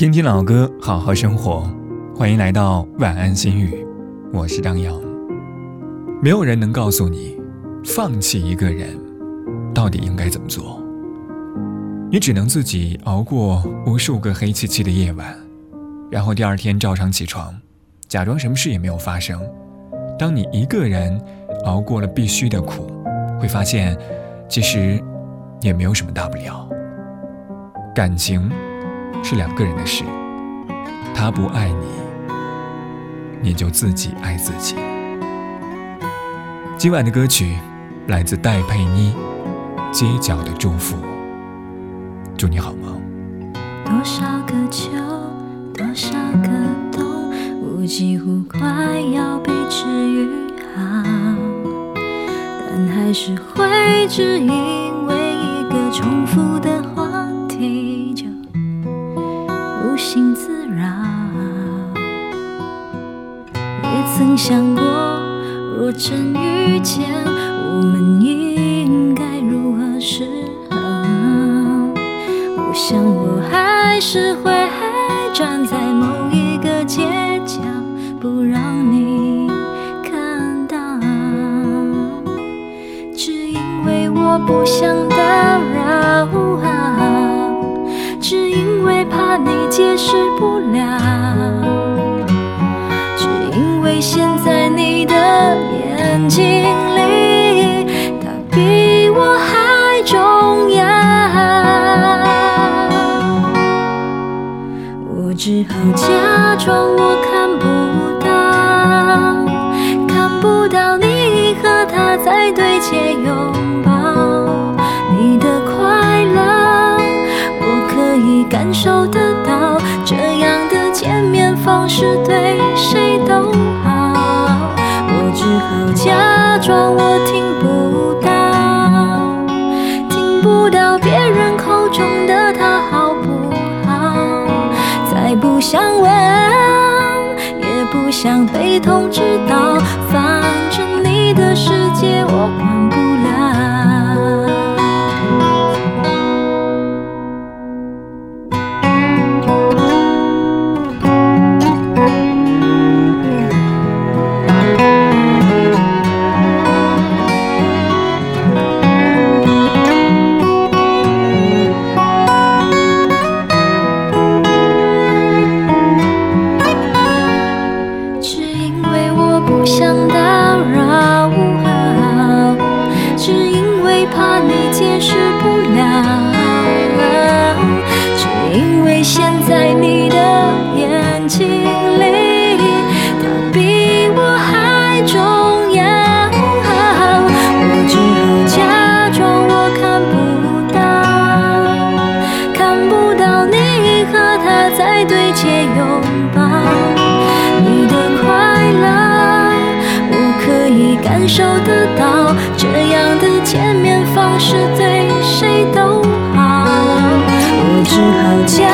听听老歌，好好生活。欢迎来到晚安心语，我是张扬。没有人能告诉你，放弃一个人到底应该怎么做。你只能自己熬过无数个黑漆漆的夜晚，然后第二天照常起床，假装什么事也没有发生。当你一个人熬过了必须的苦，会发现，其实也没有什么大不了。感情。是两个人的事，他不爱你，你就自己爱自己。今晚的歌曲来自戴佩妮，《街角的祝福》，祝你好梦。多少个秋，多少个冬，我几乎快要被治愈好，但还是会只因为一个重复若真遇见，我们应该如何是好？我想我还是会站在某一个街角，不让你看到，只因为我不想打扰。只因为怕你解释不了，好假装我看不到，看不到你和他在对街拥抱。你的快乐，我可以。感受得到，这样的见面方式对谁都好。我只好假装我想被通知到，反正你的世界我管一切拥抱你的快乐，我可以感受得到。这样的见面方式对谁都好，我只好将。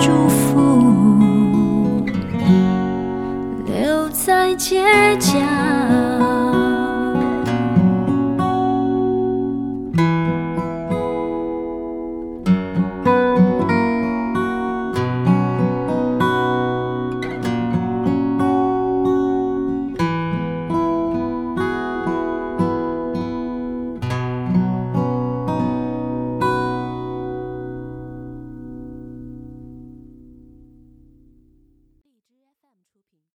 祝福留在街角。